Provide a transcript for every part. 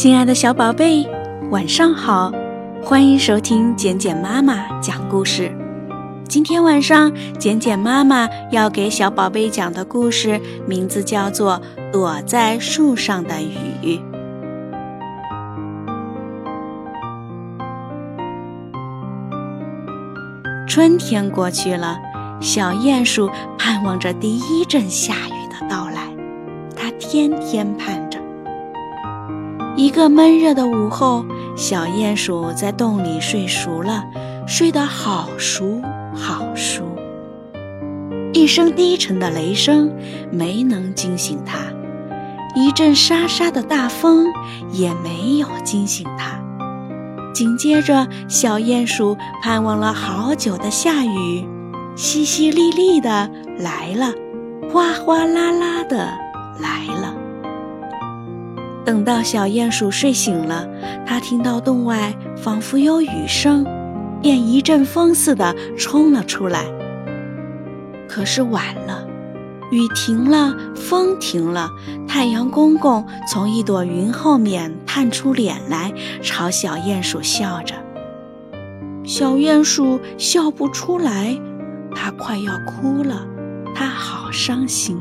亲爱的小宝贝，晚上好！欢迎收听简简妈妈讲故事。今天晚上，简简妈妈要给小宝贝讲的故事名字叫做《躲在树上的雨》。春天过去了，小鼹鼠盼望着第一阵下雨的到来，它天天盼。一个闷热的午后，小鼹鼠在洞里睡熟了，睡得好熟好熟。一声低沉的雷声没能惊醒它，一阵沙沙的大风也没有惊醒它。紧接着，小鼹鼠盼望了好久的下雨，淅淅沥沥的来了，哗哗啦啦的来了。等到小鼹鼠睡醒了，它听到洞外仿佛有雨声，便一阵风似的冲了出来。可是晚了，雨停了，风停了，太阳公公从一朵云后面探出脸来，朝小鼹鼠笑着。小鼹鼠笑不出来，它快要哭了，它好伤心。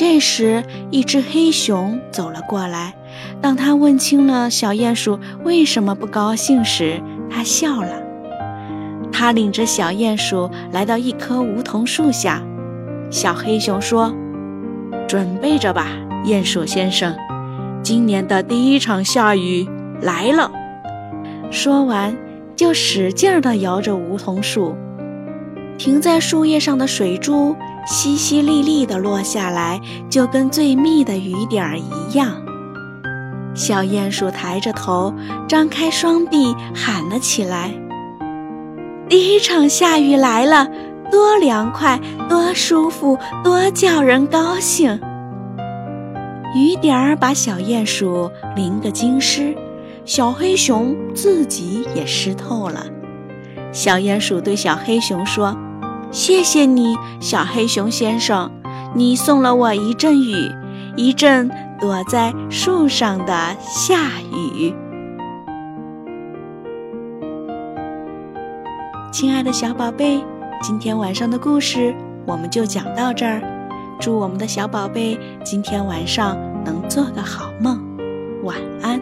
这时，一只黑熊走了过来。当他问清了小鼹鼠为什么不高兴时，他笑了。他领着小鼹鼠来到一棵梧桐树下。小黑熊说：“准备着吧，鼹鼠先生，今年的第一场下雨来了。”说完，就使劲地摇着梧桐树。停在树叶上的水珠。淅淅沥沥地落下来，就跟最密的雨点儿一样。小鼹鼠抬着头，张开双臂，喊了起来：“第一场下雨来了，多凉快，多舒服，多叫人高兴！”雨点儿把小鼹鼠淋个精湿，小黑熊自己也湿透了。小鼹鼠对小黑熊说。谢谢你，小黑熊先生，你送了我一阵雨，一阵躲在树上的下雨。亲爱的小宝贝，今天晚上的故事我们就讲到这儿，祝我们的小宝贝今天晚上能做个好梦。晚安